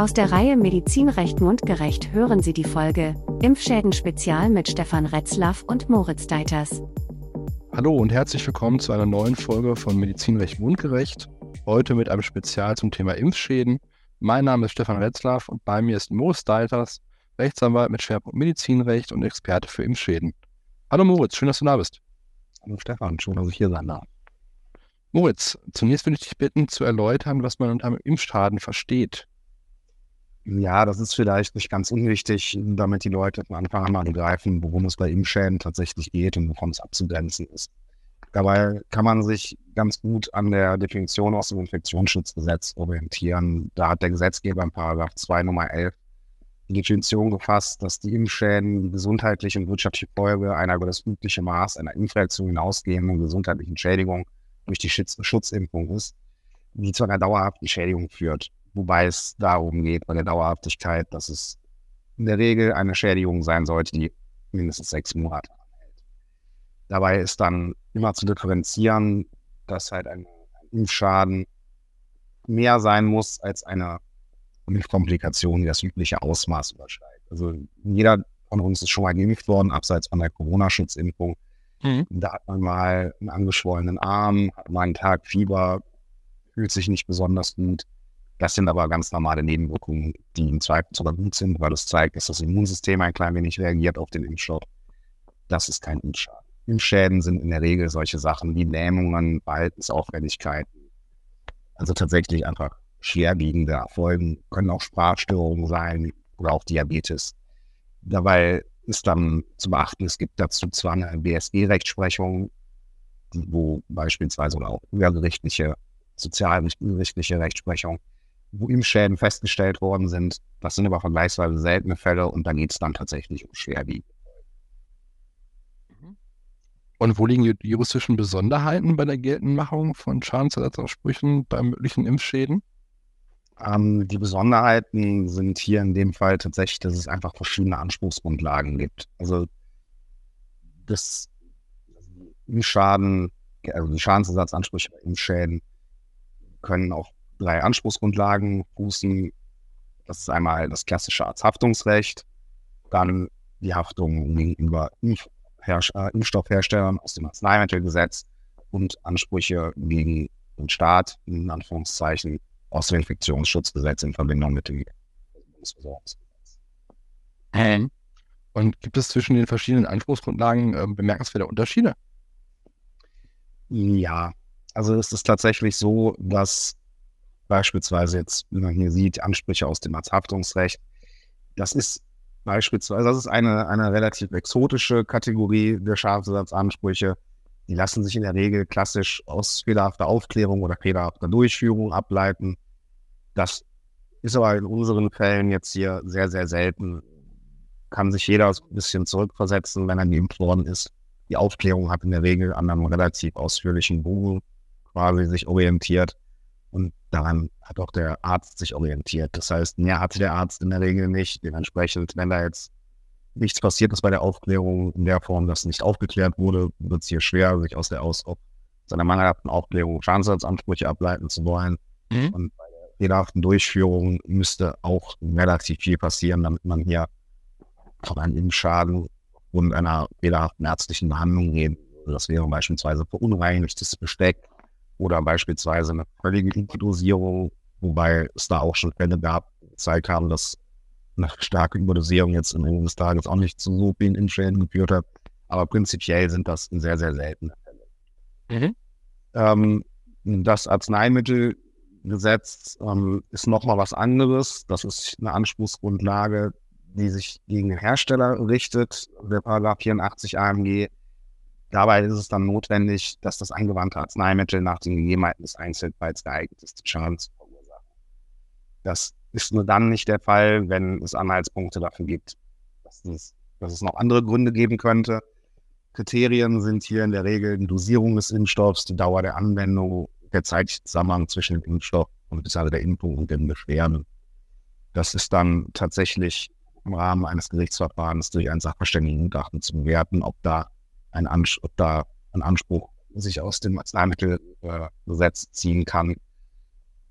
Aus der Reihe Medizinrecht mundgerecht hören Sie die Folge Impfschäden Spezial mit Stefan Retzlaff und Moritz Deiters. Hallo und herzlich willkommen zu einer neuen Folge von Medizinrecht mundgerecht. Heute mit einem Spezial zum Thema Impfschäden. Mein Name ist Stefan Retzlaff und bei mir ist Moritz Deiters, Rechtsanwalt mit Schwerpunkt Medizinrecht und Experte für Impfschäden. Hallo Moritz, schön, dass du da bist. Hallo Stefan, schön, dass ich hier sein darf. Moritz, zunächst würde ich dich bitten, zu erläutern, was man unter einem Impfschaden versteht. Ja, das ist vielleicht nicht ganz unwichtig, damit die Leute von Anfang an mal begreifen, worum es bei Impfschäden tatsächlich geht und wovon es abzugrenzen ist. Dabei kann man sich ganz gut an der Definition aus dem Infektionsschutzgesetz orientieren. Da hat der Gesetzgeber in Paragraph 2 Nummer 11 die Definition gefasst, dass die Impfschäden die gesundheitliche und wirtschaftliche Folge einer über das übliche Maß einer Infektion hinausgehenden gesundheitlichen Schädigung durch die Schutzimpfung ist, die zu einer dauerhaften Schädigung führt. Wobei es darum geht, bei der Dauerhaftigkeit, dass es in der Regel eine Schädigung sein sollte, die mindestens sechs Monate anhält. Dabei ist dann immer zu differenzieren, dass halt ein, ein Impfschaden mehr sein muss als eine Impfkomplikation, die das übliche Ausmaß übersteigt. Also jeder von uns ist schon mal geimpft worden, abseits von der Corona-Schutzimpfung. Mhm. Da hat man mal einen angeschwollenen Arm, hat mal einen Tag Fieber, fühlt sich nicht besonders gut. Das sind aber ganz normale Nebenwirkungen, die im Zweifel sogar gut sind, weil es zeigt, dass das Immunsystem ein klein wenig reagiert auf den Impfstoff. Das ist kein Impfschaden. Impfschäden sind in der Regel solche Sachen wie Lähmungen, Verhaltensauffälligkeiten. Also tatsächlich einfach schwerwiegende Erfolgen, können auch Sprachstörungen sein oder auch Diabetes. Dabei ist dann zu beachten, es gibt dazu zwar eine BSG-Rechtsprechung, wo beispielsweise oder auch übergerichtliche, sozialgerichtliche Rechtsprechung, wo Impfschäden festgestellt worden sind. Das sind aber vergleichsweise seltene Fälle und da geht es dann tatsächlich um schwerwiegende. Und wo liegen die juristischen Besonderheiten bei der Geltendmachung von Schadensersatzansprüchen bei möglichen Impfschäden? Ähm, die Besonderheiten sind hier in dem Fall tatsächlich, dass es einfach verschiedene Anspruchsgrundlagen gibt. Also das Schaden, also die Schadensersatzansprüche bei Impfschäden können auf drei Anspruchsgrundlagen fußen. Das ist einmal das klassische Arzthaftungsrecht, dann die Haftung gegenüber äh, Impfstoffherstellern aus dem Arzneimittelgesetz und Ansprüche gegen den Staat, in Anführungszeichen, aus dem Infektionsschutzgesetz in Verbindung mit dem Bundesversorgungsgesetz. Ähm. Und gibt es zwischen den verschiedenen Anspruchsgrundlagen äh, bemerkenswerte Unterschiede? Ja, also es ist tatsächlich so, dass beispielsweise jetzt, wie man hier sieht, Ansprüche aus dem Arzthaftungsrecht, das ist beispielsweise, das ist eine, eine relativ exotische Kategorie der Schadensersatzansprüche. Die lassen sich in der Regel klassisch aus fehlerhafter Aufklärung oder fehlerhafter Durchführung ableiten. Das ist aber in unseren Fällen jetzt hier sehr, sehr selten. Kann sich jeder ein bisschen zurückversetzen, wenn er geimpft worden ist. Die Aufklärung hat in der Regel an einem relativ ausführlichen Bogen quasi sich orientiert. Und daran hat auch der Arzt sich orientiert. Das heißt, mehr hatte der Arzt in der Regel nicht. Dementsprechend, wenn da jetzt nichts passiert ist bei der Aufklärung in der Form, dass nicht aufgeklärt wurde, wird es hier schwer, sich aus der aus seiner mangelhaften Aufklärung Schadensersatzansprüche ableiten zu wollen. Mhm. Und bei der fehlerhaften Durchführung müsste auch relativ viel passieren, damit man hier von einem Impfschaden und einer fehlerhaften ärztlichen Behandlung reden würde. Das wäre beispielsweise verunreinigtes Besteck oder beispielsweise eine völlige Dosierung, wobei es da auch schon Fälle gab, die gezeigt haben, dass eine starke Überdosierung jetzt am Ende des Tages auch nicht zu so vielen Impfschäden geführt hat. Aber prinzipiell sind das sehr, sehr seltene Fälle. Mhm. Ähm, das Arzneimittelgesetz ähm, ist nochmal was anderes. Das ist eine Anspruchsgrundlage, die sich gegen den Hersteller richtet, der Paragraph 84 AMG. Dabei ist es dann notwendig, dass das angewandte Arzneimittel nach den Gegebenheiten des Einzelfalls geeignet ist, den Schaden zu verursachen. Das ist nur dann nicht der Fall, wenn es Anhaltspunkte dafür gibt, dass es, dass es noch andere Gründe geben könnte. Kriterien sind hier in der Regel die Dosierung des Impfstoffs, die Dauer der Anwendung, der zeitliche Zusammenhang zwischen dem Impfstoff und der Impfung und den Beschwerden. Das ist dann tatsächlich im Rahmen eines Gerichtsverfahrens durch ein Sachverständigengutachten zu bewerten, ob da ein, Ans ob da ein Anspruch sich aus dem Arzneimittelgesetz ziehen kann,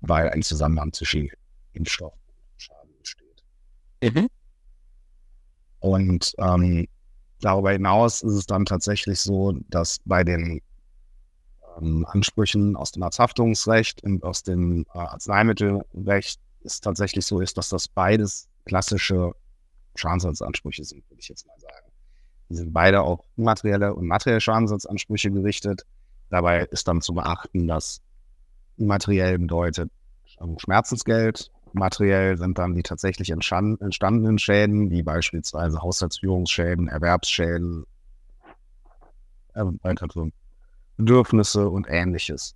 weil ein Zusammenhang zwischen Impfstoff und Schaden Mhm. Und ähm, darüber hinaus ist es dann tatsächlich so, dass bei den ähm, Ansprüchen aus dem Arzthaftungsrecht und aus dem äh, Arzneimittelrecht es tatsächlich so ist, dass das beides klassische Schadensersatzansprüche sind, würde ich jetzt mal sagen. Die sind beide auf immaterielle und materielle Schadensersatzansprüche gerichtet. Dabei ist dann zu beachten, dass immateriell bedeutet Schmerzensgeld, materiell sind dann die tatsächlich entstandenen Schäden, wie beispielsweise Haushaltsführungsschäden, Erwerbsschäden, Bedürfnisse und ähnliches.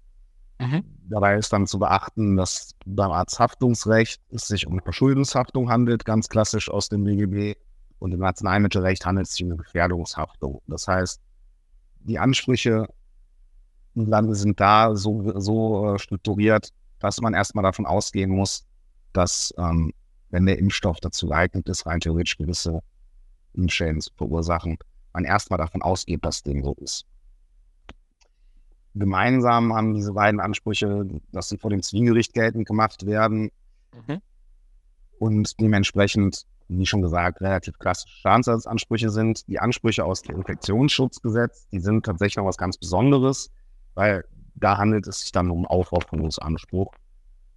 Mhm. Dabei ist dann zu beachten, dass beim Arzthaftungsrecht es sich um Verschuldenshaftung handelt, ganz klassisch aus dem BGB. Und im Arzneimittelrecht handelt es sich um eine Gefährdungshaftung. Das heißt, die Ansprüche sind da so, so äh, strukturiert, dass man erstmal davon ausgehen muss, dass, ähm, wenn der Impfstoff dazu geeignet ist, rein theoretisch gewisse Schäden zu verursachen, man erstmal davon ausgeht, dass dem so ist. Gemeinsam haben diese beiden Ansprüche, dass sie vor dem Zivilgericht geltend gemacht werden mhm. und dementsprechend, wie schon gesagt, relativ klassische Schadensersatzansprüche sind. Die Ansprüche aus dem Infektionsschutzgesetz, die sind tatsächlich noch was ganz Besonderes, weil da handelt es sich dann um Aufopferungsanspruch,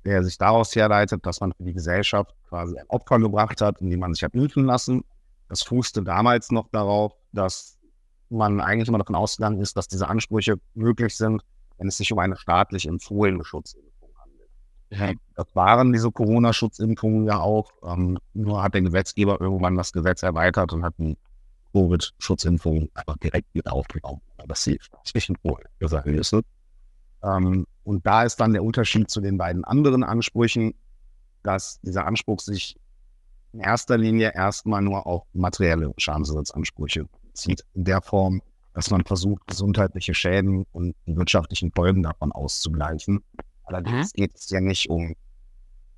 der sich daraus herleitet, dass man für die Gesellschaft quasi ein Opfer gebracht hat, indem man sich hat impfen lassen. Das fußte damals noch darauf, dass man eigentlich immer davon ausgegangen ist, dass diese Ansprüche möglich sind, wenn es sich um eine staatlich empfohlene Schutzimpfung. Ja. Das waren diese Corona-Schutzimpfungen ja auch. Ähm, nur hat der Gesetzgeber irgendwann das Gesetz erweitert und hat die Covid-Schutzimpfung einfach direkt mit aufgenommen. Das hilft nicht wohl gesagt ist. Ähm, und da ist dann der Unterschied zu den beiden anderen Ansprüchen, dass dieser Anspruch sich in erster Linie erstmal nur auf materielle Schadensersatzansprüche bezieht, in der Form, dass man versucht, gesundheitliche Schäden und die wirtschaftlichen Folgen davon auszugleichen. Allerdings mhm. geht es ja nicht um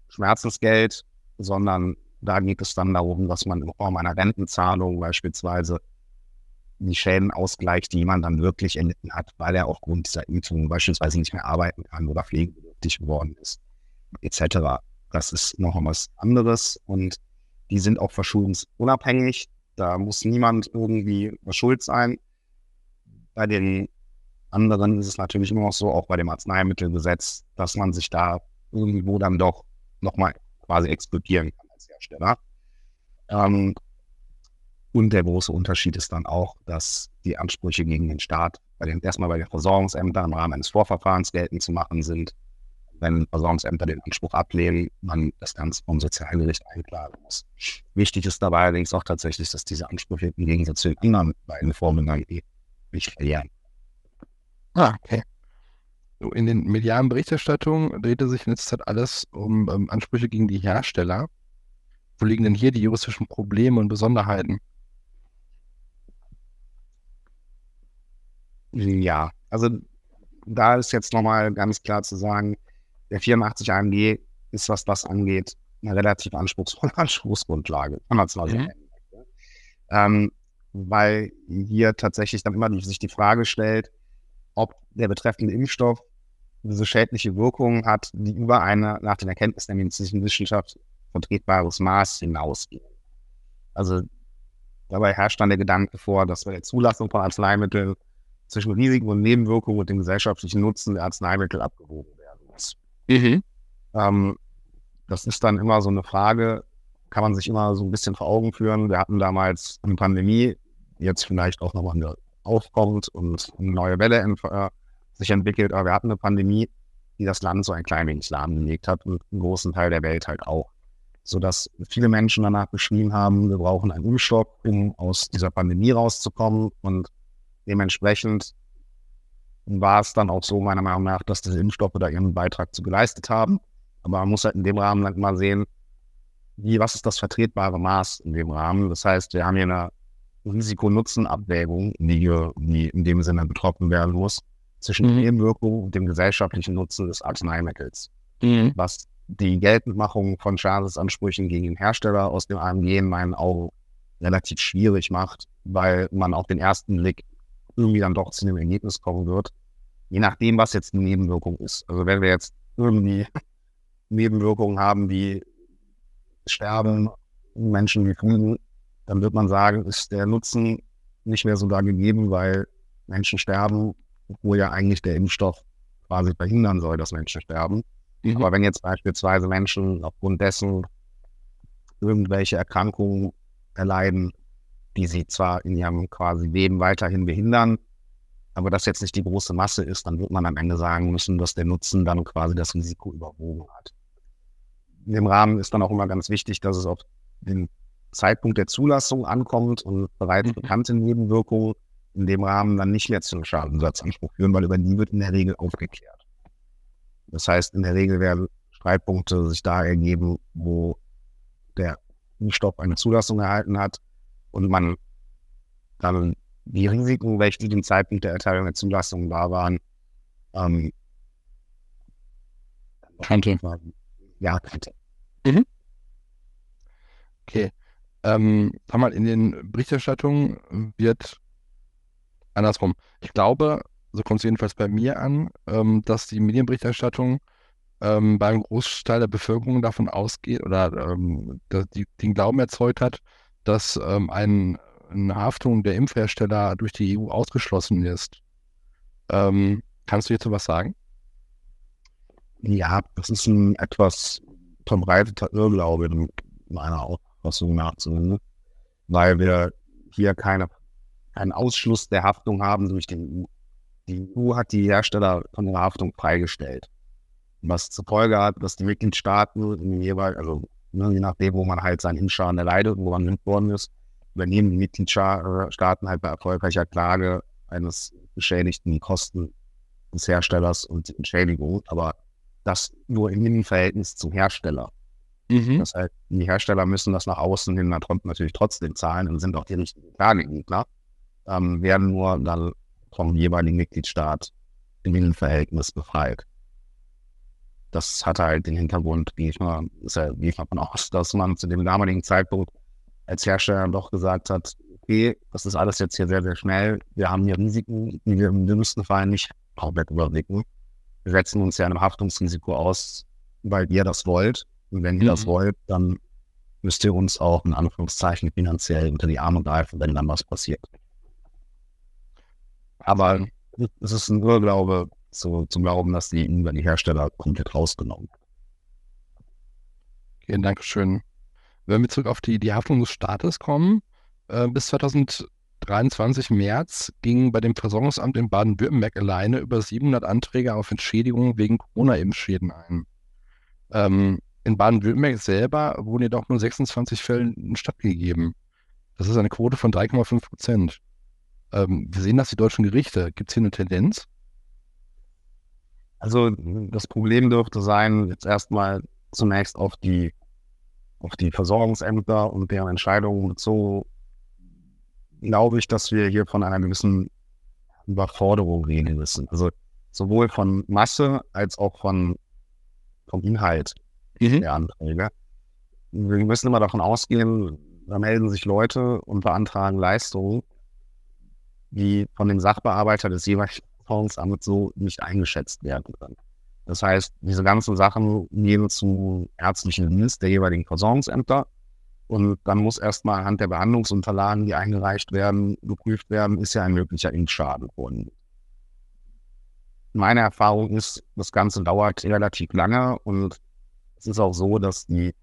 Schmerzensgeld, sondern da geht es dann darum, dass man in Form einer Rentenzahlung beispielsweise die Schäden ausgleicht, die man dann wirklich erlitten hat, weil er aufgrund dieser Impfung beispielsweise nicht mehr arbeiten kann oder pflegebedürftig geworden ist, etc. Das ist noch was anderes und die sind auch verschuldensunabhängig. Da muss niemand irgendwie schuld sein. Bei den anderen ist es natürlich immer noch so, auch bei dem Arzneimittelgesetz, dass man sich da irgendwo dann doch nochmal quasi explodieren kann als Hersteller. Ähm, und der große Unterschied ist dann auch, dass die Ansprüche gegen den Staat bei den, erstmal bei den Versorgungsämtern im Rahmen eines Vorverfahrens geltend zu machen sind wenn Versorgungsämter den Anspruch ablehnen, man das Ganze vom Sozialgericht einklagen muss. Wichtig ist dabei allerdings auch tatsächlich, dass diese Ansprüche im Gegensatz zu den anderen beiden Formen eh nicht verlieren. Ah, okay. In den medialen Berichterstattungen drehte sich in letzter Zeit alles um ähm, Ansprüche gegen die Hersteller. Wo liegen denn hier die juristischen Probleme und Besonderheiten? Ja, also da ist jetzt nochmal ganz klar zu sagen, der 84 AMG ist, was das angeht, eine relativ anspruchsvolle Anspruchsgrundlage, kann man es mal so nennen. Ähm, weil hier tatsächlich dann immer sich die Frage stellt, ob der betreffende Impfstoff diese schädliche Wirkung hat, die über eine nach den Erkenntnissen der medizinischen Wissenschaft vertretbares Maß hinausgehen. Also dabei herrscht dann der Gedanke vor, dass bei der Zulassung von Arzneimitteln zwischen Risiken und Nebenwirkungen und dem gesellschaftlichen Nutzen der Arzneimittel abgewogen werden muss. Mhm. Ähm, das ist dann immer so eine Frage, kann man sich immer so ein bisschen vor Augen führen. Wir hatten damals eine Pandemie, jetzt vielleicht auch nochmal eine aufkommt und eine neue Welle äh, sich entwickelt, aber wir hatten eine Pandemie, die das Land so ein klein wenig lahmgelegt hat und einen großen Teil der Welt halt auch. Sodass viele Menschen danach beschrieben haben, wir brauchen einen Impfstoff, um aus dieser Pandemie rauszukommen und dementsprechend war es dann auch so, meiner Meinung nach, dass diese Impfstoffe da ihren Beitrag zu geleistet haben. Aber man muss halt in dem Rahmen dann mal sehen, wie, was ist das vertretbare Maß in dem Rahmen. Das heißt, wir haben hier eine Risiko-Nutzen-Abwägung, die, die in dem Sinne betroffen werden muss, zwischen mhm. Nebenwirkungen und dem gesellschaftlichen Nutzen des Arzneimittels. Mhm. Was die Geltendmachung von Schadensansprüchen gegen den Hersteller aus dem AMG in meinen Augen relativ schwierig macht, weil man auf den ersten Blick irgendwie dann doch zu dem Ergebnis kommen wird, je nachdem, was jetzt die Nebenwirkung ist. Also wenn wir jetzt irgendwie Nebenwirkungen haben wie Sterben Menschen gefunden, dann wird man sagen, ist der Nutzen nicht mehr so da gegeben, weil Menschen sterben, wo ja eigentlich der Impfstoff quasi verhindern soll, dass Menschen sterben. Mhm. Aber wenn jetzt beispielsweise Menschen aufgrund dessen irgendwelche Erkrankungen erleiden, die sie zwar in ihrem quasi Leben weiterhin behindern, aber das jetzt nicht die große Masse ist, dann wird man am Ende sagen müssen, dass der Nutzen dann quasi das Risiko überwogen hat. In dem Rahmen ist dann auch immer ganz wichtig, dass es auf den Zeitpunkt der Zulassung ankommt und bereits mhm. bekannte Nebenwirkungen in dem Rahmen dann nicht mehr zum Schadensersatzanspruch führen, weil über die wird in der Regel aufgeklärt. Das heißt, in der Regel werden Streitpunkte sich da ergeben, wo der Impfstoff eine Zulassung erhalten hat und man dann die Risiken, welche zu dem Zeitpunkt der Erteilung der Zulassung da waren, ähm, kannte. Ja, kannte. Mhm. Okay. Ähm, sag mal, in den Berichterstattungen wird andersrum. Ich glaube, so kommt es jedenfalls bei mir an, ähm, dass die Medienberichterstattung ähm, beim Großteil der Bevölkerung davon ausgeht oder ähm, die, den Glauben erzeugt hat, dass ähm, ein, eine Haftung der Impfhersteller durch die EU ausgeschlossen ist. Ähm, kannst du hierzu was sagen? Ja, das ist ein etwas verbreiteter Irrglaube meiner Auffassung nach zumindest, weil wir hier keine, keinen Ausschluss der Haftung haben durch den EU. Die EU hat die Hersteller von der Haftung freigestellt. Was zur Folge hat, dass die Mitgliedstaaten in jeweils, also ne, je nachdem, wo man halt seinen Impfschaden erleidet wo man worden ist, übernehmen die Mitgliedstaaten halt bei erfolgreicher Klage eines Beschädigten die Kosten des Herstellers und die Entschädigung, aber das nur im Innenverhältnis zum Hersteller. Mhm. Das heißt, die Hersteller müssen das nach außen hin natürlich trotzdem zahlen und sind auch die richtigen Klagegegner, ähm, werden nur dann vom jeweiligen Mitgliedstaat im Innenverhältnis befreit. Das hat halt den Hintergrund, gehe ich mal, ist ja, gehe ich mal von aus, dass man zu dem damaligen Zeitpunkt als Hersteller doch gesagt hat, okay, das ist alles jetzt hier sehr, sehr schnell. Wir haben hier Risiken, die wir im dümmsten Fall nicht komplett überblicken. Wir setzen uns ja einem Haftungsrisiko aus, weil ihr das wollt. Und wenn ihr mhm. das wollt, dann müsst ihr uns auch in Anführungszeichen finanziell unter die Arme greifen, wenn dann was passiert. Aber es ist ein Irrglaube zu, zum Glauben, dass die über die Hersteller komplett rausgenommen Okay, danke schön. Wenn wir zurück auf die, die Haftung des Staates kommen, äh, bis 2023 März gingen bei dem Versorgungsamt in Baden-Württemberg alleine über 700 Anträge auf Entschädigung wegen Corona-Impfschäden ein. Ähm, in Baden-Württemberg selber wurden jedoch nur 26 Fällen stattgegeben. Das ist eine Quote von 3,5 Prozent. Ähm, wir sehen das die deutschen Gerichte. Gibt es hier eine Tendenz? Also das Problem dürfte sein, jetzt erstmal zunächst auf die, auf die Versorgungsämter und deren Entscheidungen bezogen, glaube ich, dass wir hier von einer gewissen Überforderung reden müssen. Also sowohl von Masse als auch von, vom Inhalt mhm. der Anträge. Wir müssen immer davon ausgehen, da melden sich Leute und beantragen Leistungen, die von dem Sachbearbeiter des jeweiligen Versorgungsamt so nicht eingeschätzt werden können. Das heißt, diese ganzen Sachen gehen zu ärztlichen Dienst der jeweiligen Versorgungsämter. Und dann muss erstmal anhand der Behandlungsunterlagen, die eingereicht werden, geprüft werden, ist ja ein möglicher Impfschaden vorliegen. Meine Erfahrung ist, das Ganze dauert relativ lange und es ist auch so, dass die,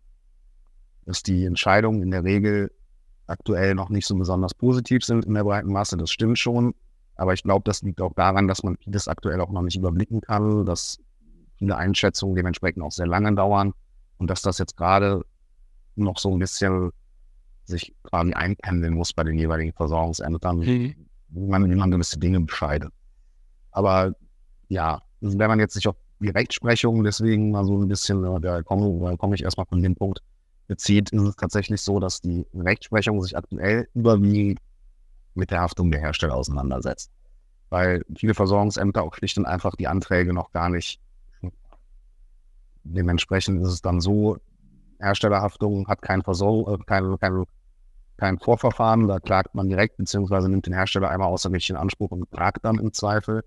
dass die Entscheidungen in der Regel aktuell noch nicht so besonders positiv sind in der breiten Masse. Das stimmt schon. Aber ich glaube, das liegt auch daran, dass man vieles aktuell auch noch nicht überblicken kann, dass viele Einschätzungen dementsprechend auch sehr lange dauern und dass das jetzt gerade noch so ein bisschen sich quasi einpendeln muss bei den jeweiligen Versorgungsämtern, mhm. wie, man, wie man gewisse Dinge bescheidet. Aber ja, wenn man jetzt sich auf die Rechtsprechung deswegen mal so ein bisschen, da komme, da komme ich erstmal von dem Punkt, bezieht, ist es tatsächlich so, dass die Rechtsprechung sich aktuell überwiegend mit der Haftung der Hersteller auseinandersetzt. Weil viele Versorgungsämter auch schlicht und einfach die Anträge noch gar nicht. Dementsprechend ist es dann so, Herstellerhaftung hat kein, Versorgung, äh, kein, kein, kein Vorverfahren, da klagt man direkt, beziehungsweise nimmt den Hersteller einmal außergerichtlich Anspruch und klagt dann im Zweifel.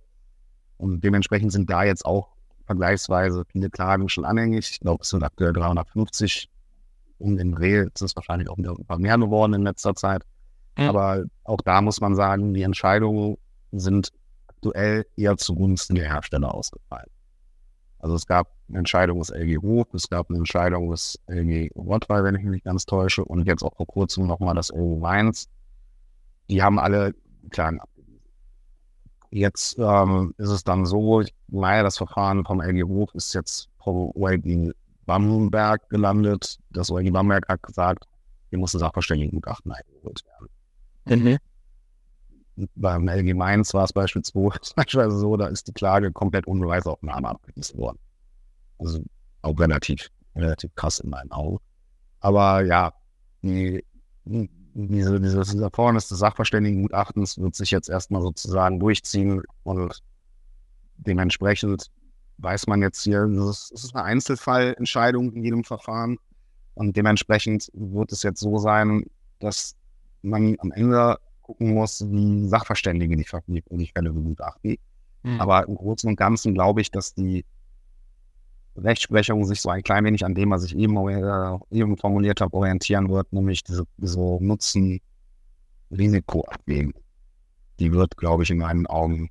Und dementsprechend sind da jetzt auch vergleichsweise viele Klagen schon anhängig. Ich glaube, es sind aktuell 350 um den Dreh. Es ist wahrscheinlich auch wieder ein paar mehr geworden in letzter Zeit. Mhm. Aber auch da muss man sagen, die Entscheidungen sind aktuell eher zugunsten der Hersteller ausgefallen. Also es gab eine Entscheidung des LG Hof, es gab eine Entscheidung des LG Rottweil, wenn ich mich nicht ganz täusche, und jetzt auch vor kurzem nochmal das LG Mainz. Die haben alle Klagen. Jetzt ähm, ist es dann so, ich meine, das Verfahren vom LG Hof ist jetzt vom OLG Bamberg gelandet. Das OLG Bamberg hat gesagt, hier muss ein Sachverständigengutachten eingeholt werden. Mhm beim LG Mainz war es beispielsweise so, da ist die Klage komplett ohne Beweisaufnahme abgewiesen worden. Also auch relativ, relativ krass in meinen Augen. Aber ja, die, diese, dieses Erfordernis des Sachverständigengutachtens wird sich jetzt erstmal sozusagen durchziehen und dementsprechend weiß man jetzt hier, es ist eine Einzelfallentscheidung in jedem Verfahren und dementsprechend wird es jetzt so sein, dass man am Ende gucken muss, wie Sachverständige die, die, Fälle begutachten. Mhm. Aber im Großen und Ganzen glaube ich, dass die Rechtsprechung sich so ein klein wenig an dem, was ich eben, äh, eben formuliert habe, orientieren wird, nämlich diese, diese Nutzen-Risiko-Abwägung. Die wird, glaube ich, in meinen Augen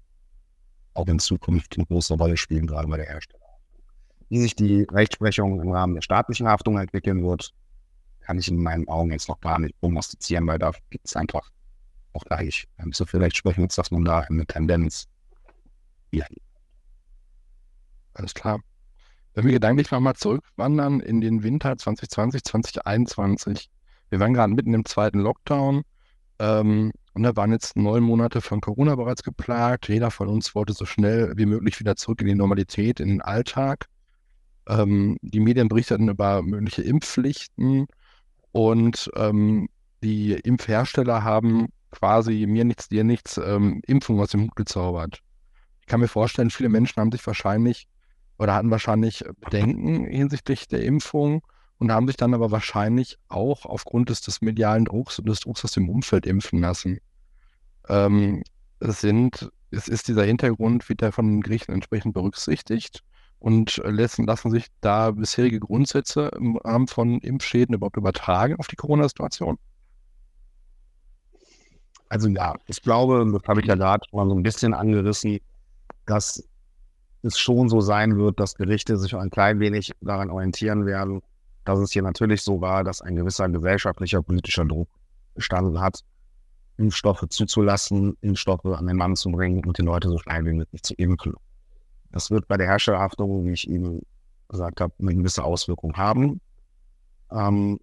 auch in Zukunft eine große Rolle spielen, gerade bei der Hersteller. Wie sich die Rechtsprechung im Rahmen der staatlichen Haftung entwickeln wird, kann ich in meinen Augen jetzt noch gar nicht prognostizieren, weil da gibt es einfach auch gleich. So wir uns, dass man da eine Tendenz hier. Alles klar. Wenn wir gedanklich nochmal zurückwandern in den Winter 2020, 2021. Wir waren gerade mitten im zweiten Lockdown ähm, und da waren jetzt neun Monate von Corona bereits geplagt. Jeder von uns wollte so schnell wie möglich wieder zurück in die Normalität, in den Alltag. Ähm, die Medien berichteten über mögliche Impfpflichten und ähm, die Impfhersteller haben quasi mir nichts, dir nichts ähm, Impfung aus dem Hut gezaubert. Ich kann mir vorstellen, viele Menschen haben sich wahrscheinlich oder hatten wahrscheinlich Bedenken hinsichtlich der Impfung und haben sich dann aber wahrscheinlich auch aufgrund des, des medialen Drucks und des Drucks aus dem Umfeld impfen lassen. Ähm, es sind, es ist dieser Hintergrund, wird der von den Gerichten entsprechend berücksichtigt und lassen, lassen sich da bisherige Grundsätze im Rahmen von Impfschäden überhaupt übertragen auf die Corona-Situation? Also ja, ich glaube, das habe ich ja gerade mal so ein bisschen angerissen, dass es schon so sein wird, dass Gerichte sich ein klein wenig daran orientieren werden, dass es hier natürlich so war, dass ein gewisser gesellschaftlicher politischer Druck bestanden hat, Impfstoffe zuzulassen, Impfstoffe an den Mann zu bringen und die Leute so schnell wie möglich zu impfen. Das wird bei der Herstellerhaftung, wie ich eben gesagt habe, eine gewisse Auswirkung haben. Ähm,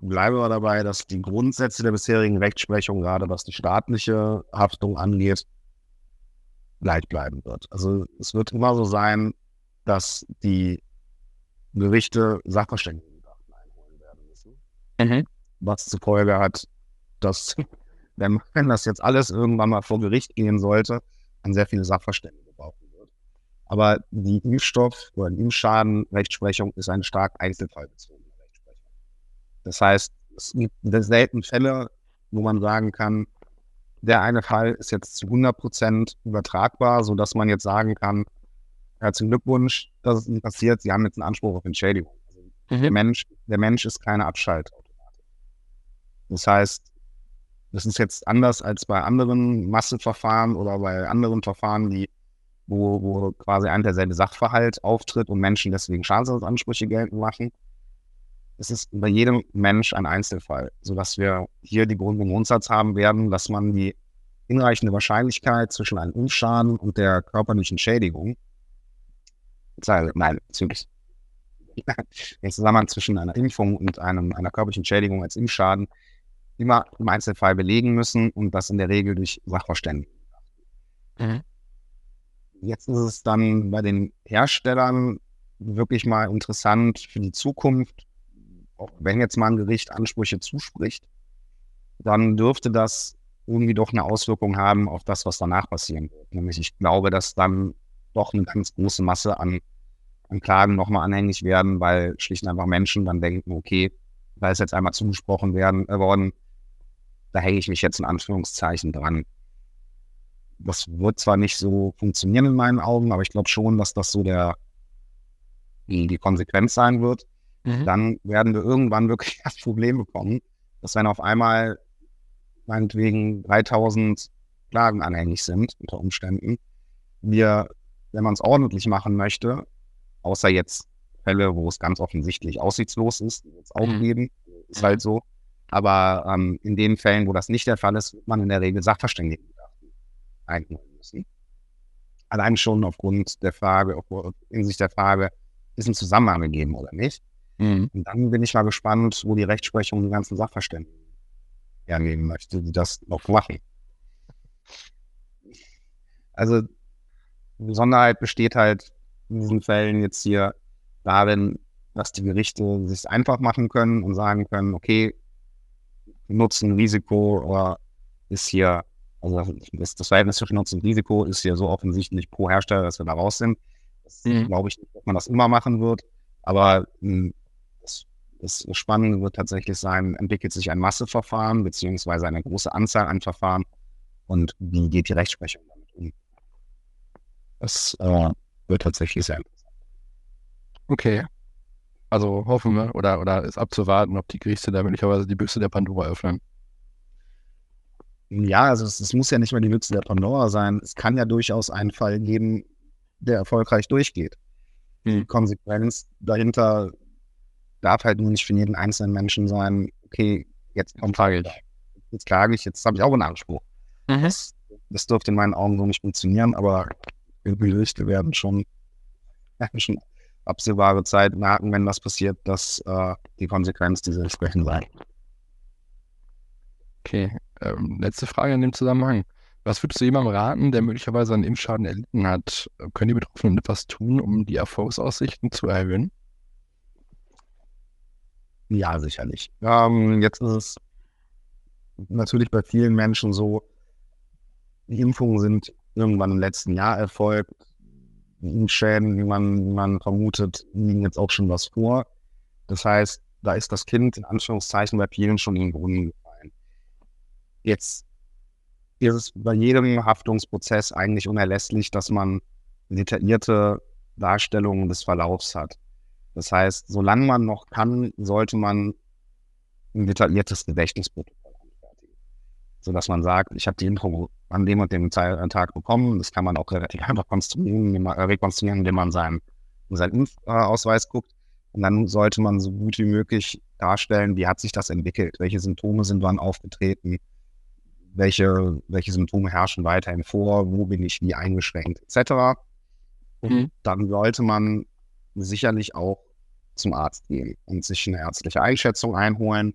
bleiben wir dabei, dass die Grundsätze der bisherigen Rechtsprechung, gerade was die staatliche Haftung angeht, gleich bleiben wird. Also es wird immer so sein, dass die Gerichte Sachverständigengutachten einholen werden müssen. Mhm. Was zur Folge hat, dass, wenn, wenn das jetzt alles irgendwann mal vor Gericht gehen sollte, an sehr viele Sachverständige brauchen wird. Aber die Impfstoff- oder die Impfschaden-Rechtsprechung ist eine stark einzelfallbezogene das heißt, es gibt selten Fälle, wo man sagen kann, der eine Fall ist jetzt zu 100 Prozent übertragbar, sodass man jetzt sagen kann, herzlichen Glückwunsch, dass es Ihnen passiert, Sie haben jetzt einen Anspruch auf Entschädigung. Also mhm. der, Mensch, der Mensch ist keine Abschaltautomatik. Das heißt, das ist jetzt anders als bei anderen Massenverfahren oder bei anderen Verfahren, die, wo, wo quasi ein derselbe Sachverhalt auftritt und Menschen deswegen Schadensersatzansprüche geltend machen es ist bei jedem Mensch ein Einzelfall, sodass wir hier die Grundsatz haben werden, dass man die hinreichende Wahrscheinlichkeit zwischen einem Impfschaden und der körperlichen Schädigung, nein, bezüglich den Zusammenhang zwischen einer Impfung und einem, einer körperlichen Schädigung als Impfschaden immer im Einzelfall belegen müssen und das in der Regel durch Sachverständigen. Mhm. Jetzt ist es dann bei den Herstellern wirklich mal interessant für die Zukunft, auch wenn jetzt mal ein Gericht Ansprüche zuspricht, dann dürfte das irgendwie doch eine Auswirkung haben auf das, was danach passieren wird. Nämlich ich glaube, dass dann doch eine ganz große Masse an, an Klagen nochmal anhängig werden, weil schlicht und einfach Menschen dann denken, okay, da ist jetzt einmal zugesprochen werden, äh, worden, da hänge ich mich jetzt in Anführungszeichen dran. Das wird zwar nicht so funktionieren in meinen Augen, aber ich glaube schon, dass das so der, die Konsequenz sein wird. Mhm. dann werden wir irgendwann wirklich das Problem bekommen, dass wenn auf einmal meinetwegen 3000 Klagen anhängig sind unter Umständen, wir, wenn man es ordentlich machen möchte, außer jetzt Fälle, wo es ganz offensichtlich aussichtslos ist, jetzt mhm. geben, ist halt so. Aber ähm, in den Fällen, wo das nicht der Fall ist, wird man in der Regel Sachverständigen einholen müssen. Allein schon aufgrund der Frage, in sich der Frage, ist ein Zusammenhang gegeben oder nicht. Mhm. Und dann bin ich mal gespannt, wo die Rechtsprechung die ganzen Sachverständigen hernehmen möchte, die das noch machen. Also die Besonderheit besteht halt in diesen Fällen jetzt hier darin, dass die Gerichte sich einfach machen können und sagen können, okay, Nutzen, Risiko oder ist hier, also das, das Verhältnis zwischen Nutzen und Risiko ist hier so offensichtlich pro Hersteller, dass wir da raus sind. Das mhm. glaube ich nicht, dass man das immer machen wird, aber hm, das, Spannende wird tatsächlich sein, entwickelt sich ein Masseverfahren beziehungsweise eine große Anzahl an Verfahren und wie geht die Rechtsprechung damit um? Das äh, wird tatsächlich sehr interessant. Okay. Also hoffen wir oder, oder ist abzuwarten, ob die Gerichte da möglicherweise die Büchse der Pandora öffnen. Ja, also es, es, muss ja nicht mal die Büchse der Pandora sein. Es kann ja durchaus einen Fall geben, der erfolgreich durchgeht. Die hm. Konsequenz dahinter darf halt nur nicht für jeden einzelnen Menschen sein, okay, jetzt kommt klage ich. Jetzt klage ich, jetzt habe ich auch einen Anspruch. Mhm. Das, das dürfte in meinen Augen so nicht funktionieren, aber die Gerichte werden schon, werden schon absehbare Zeit merken, wenn das passiert, dass äh, die Konsequenz diese entsprechend sein. Okay, ähm, letzte Frage in dem Zusammenhang. Was würdest du jemandem raten, der möglicherweise einen Impfschaden erlitten hat? Können die Betroffenen etwas tun, um die Erfolgsaussichten zu erhöhen? Ja, sicherlich. Ähm, jetzt ist es natürlich bei vielen Menschen so, die Impfungen sind irgendwann im letzten Jahr erfolgt. Schäden, wie man, man vermutet, liegen jetzt auch schon was vor. Das heißt, da ist das Kind in Anführungszeichen bei vielen schon in den Brunnen gefallen. Jetzt ist es bei jedem Haftungsprozess eigentlich unerlässlich, dass man detaillierte Darstellungen des Verlaufs hat. Das heißt, solange man noch kann, sollte man ein detailliertes Gedächtnisprotokoll anfertigen. Sodass man sagt, ich habe die Info an dem und dem Tag bekommen. Das kann man auch relativ einfach konstruieren, äh, rekonstruieren, indem man seinen, seinen Impfausweis guckt. Und dann sollte man so gut wie möglich darstellen, wie hat sich das entwickelt, welche Symptome sind wann aufgetreten, welche, welche Symptome herrschen weiterhin vor, wo bin ich wie eingeschränkt, etc. Und mhm. dann sollte man sicherlich auch zum Arzt gehen und sich eine ärztliche Einschätzung einholen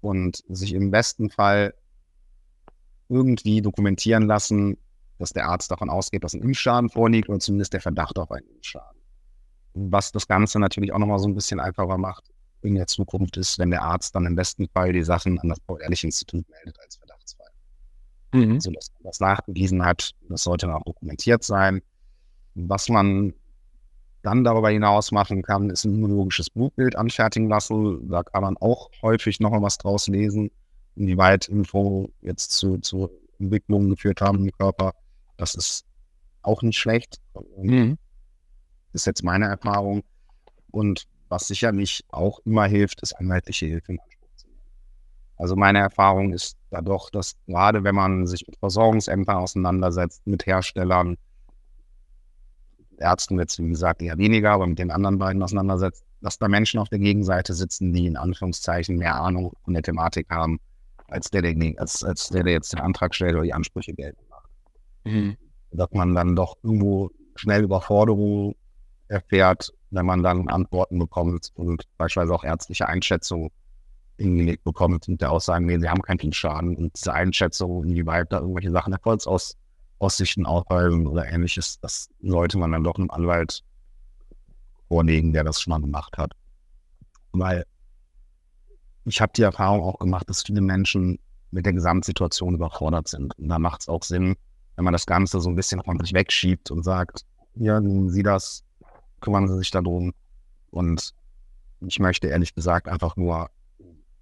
und sich im besten Fall irgendwie dokumentieren lassen, dass der Arzt davon ausgeht, dass ein Impfschaden vorliegt oder zumindest der Verdacht auf einen Impfschaden. Was das Ganze natürlich auch nochmal so ein bisschen einfacher macht in der Zukunft ist, wenn der Arzt dann im besten Fall die Sachen an das Paul-Ehrlich-Institut meldet als Verdachtsfall. Mhm. Also, dass man das nachgewiesen hat, das sollte dann auch dokumentiert sein. Was man dann darüber hinaus machen kann, ist ein immunologisches Blutbild anfertigen lassen. Da kann man auch häufig nochmal was draus lesen inwieweit Impfungen jetzt zu, zu Entwicklungen geführt haben im Körper. Das ist auch nicht schlecht. Mhm. Ist jetzt meine Erfahrung. Und was sicherlich auch immer hilft, ist anwaltliche Hilfe in Anspruch zu nehmen. Also meine Erfahrung ist da doch, dass gerade wenn man sich mit Versorgungsämtern auseinandersetzt, mit Herstellern, Ärzten jetzt, wie gesagt, eher weniger, aber mit den anderen beiden auseinandersetzt, dass da Menschen auf der Gegenseite sitzen, die in Anführungszeichen mehr Ahnung von der Thematik haben als der, der, als, als der, der jetzt den Antrag stellt oder die Ansprüche geltend macht. Mhm. Dass man dann doch irgendwo schnell Überforderung erfährt, wenn man dann Antworten bekommt und beispielsweise auch ärztliche Einschätzungen hingelegt bekommt mit der Aussage, nee, sie haben keinen Schaden. Und diese Einschätzung, inwieweit da irgendwelche Sachen Erfolgsaussichten aufweisen oder ähnliches, das sollte man dann doch einem Anwalt vorlegen, der das schon mal gemacht hat. Weil ich habe die Erfahrung auch gemacht, dass viele Menschen mit der Gesamtsituation überfordert sind. Und da macht es auch Sinn, wenn man das Ganze so ein bisschen von sich wegschiebt und sagt, ja, nehmen Sie das, kümmern Sie sich darum. Und ich möchte ehrlich gesagt einfach nur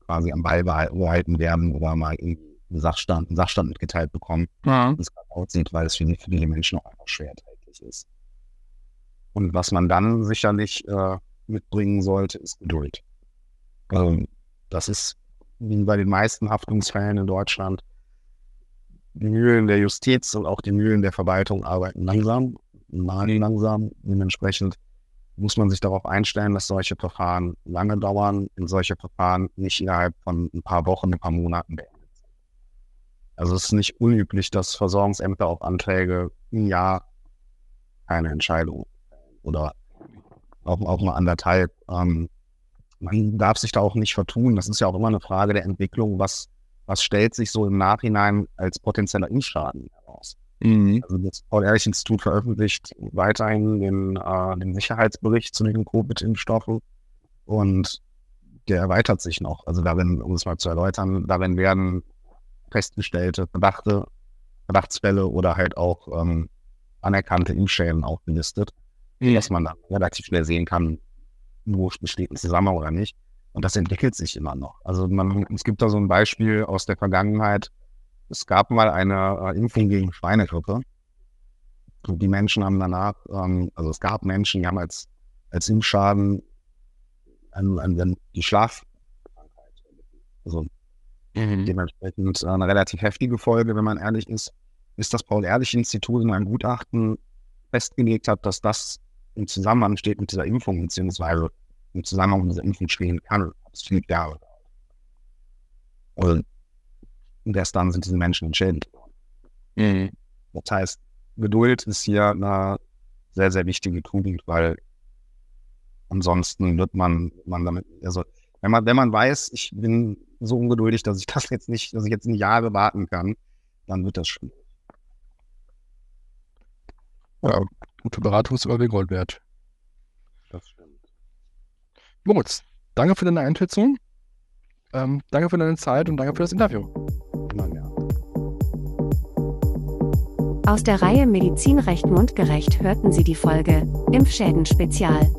quasi am Ball behalten werden oder mal einen Sachstand, einen Sachstand mitgeteilt bekommen, ja. es gerade aussieht, weil es für viele Menschen auch einfach schwer erträglich ist. Und was man dann sicherlich äh, mitbringen sollte, ist Geduld. Ähm, das ist wie bei den meisten Haftungsfällen in Deutschland. Die Mühlen der Justiz und auch die Mühlen der Verwaltung arbeiten langsam, malen langsam. Dementsprechend muss man sich darauf einstellen, dass solche Verfahren lange dauern und solche Verfahren nicht innerhalb von ein paar Wochen, ein paar Monaten sind. Also es ist nicht unüblich, dass Versorgungsämter auf Anträge ein Jahr keine Entscheidung oder auch, auch mal anderthalb. Ähm, man darf sich da auch nicht vertun. Das ist ja auch immer eine Frage der Entwicklung. Was, was stellt sich so im Nachhinein als potenzieller Impfschaden heraus? Mhm. Also das Paul-Ehrlich-Institut veröffentlicht weiterhin den, äh, den Sicherheitsbericht zu den Covid-Impfstoffen und der erweitert sich noch. Also darin, um es mal zu erläutern, darin werden festgestellte Verdachte, Verdachtsfälle oder halt auch ähm, anerkannte Impfschäden aufgelistet, mhm. dass man dann relativ schnell sehen kann, wo besteht ein Zusammenhang oder nicht. Und das entwickelt sich immer noch. Also man, es gibt da so ein Beispiel aus der Vergangenheit. Es gab mal eine äh, Impfung gegen Schweinegrippe. Und die Menschen haben danach, ähm, also es gab Menschen, die haben als, als Impfschaden an, an die Schlafkrankheit. Also mhm. dementsprechend eine relativ heftige Folge, wenn man ehrlich ist, ist das Paul-Ehrlich-Institut in einem Gutachten festgelegt hat, dass das im Zusammenhang steht mit dieser Impfung, beziehungsweise im Zusammenhang mit dieser Impfung stehen kann. Das fünf Jahre Und erst dann sind diese Menschen entschädigt worden. Mhm. Das heißt, Geduld ist hier eine sehr, sehr wichtige Tugend, weil ansonsten wird man, man damit, also wenn man, wenn man weiß, ich bin so ungeduldig, dass ich das jetzt nicht, dass ich jetzt ein Jahr warten kann, dann wird das schwierig. Ja, gute Beratung ist immer Gold wert. Das stimmt. Moritz, danke für deine Einschätzung. Ähm, danke für deine Zeit und danke für das Interview. Aus der Reihe Medizinrecht mundgerecht hörten Sie die Folge Impfschäden Spezial